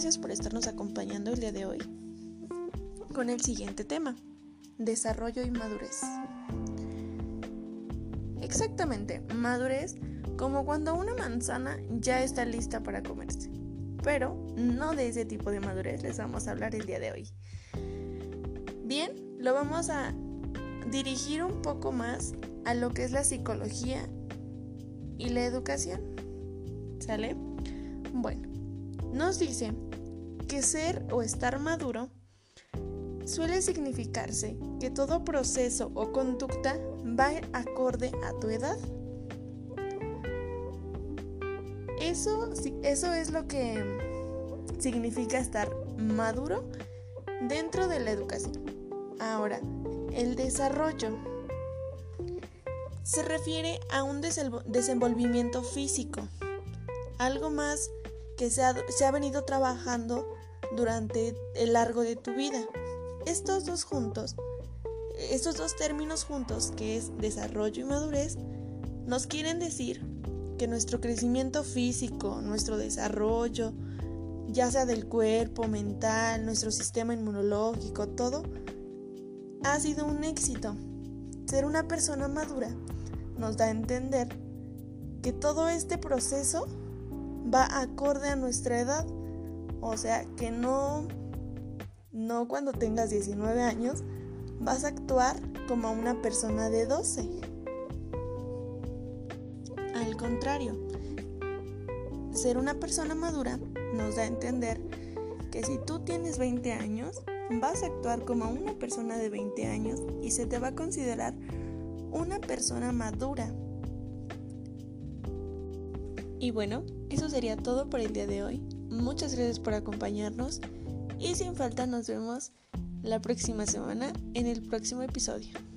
Gracias por estarnos acompañando el día de hoy con el siguiente tema, desarrollo y madurez. Exactamente, madurez como cuando una manzana ya está lista para comerse. Pero no de ese tipo de madurez les vamos a hablar el día de hoy. Bien, lo vamos a dirigir un poco más a lo que es la psicología y la educación. ¿Sale? Bueno, nos dice que ser o estar maduro suele significarse que todo proceso o conducta va acorde a tu edad. Eso, eso es lo que significa estar maduro dentro de la educación. Ahora, el desarrollo se refiere a un desenvolvimiento físico, algo más que se ha, se ha venido trabajando durante el largo de tu vida. Estos dos juntos, estos dos términos juntos, que es desarrollo y madurez, nos quieren decir que nuestro crecimiento físico, nuestro desarrollo, ya sea del cuerpo, mental, nuestro sistema inmunológico, todo, ha sido un éxito. Ser una persona madura nos da a entender que todo este proceso va acorde a nuestra edad. O sea, que no, no cuando tengas 19 años vas a actuar como una persona de 12. Al contrario, ser una persona madura nos da a entender que si tú tienes 20 años, vas a actuar como una persona de 20 años y se te va a considerar una persona madura. Y bueno, eso sería todo por el día de hoy. Muchas gracias por acompañarnos y sin falta nos vemos la próxima semana en el próximo episodio.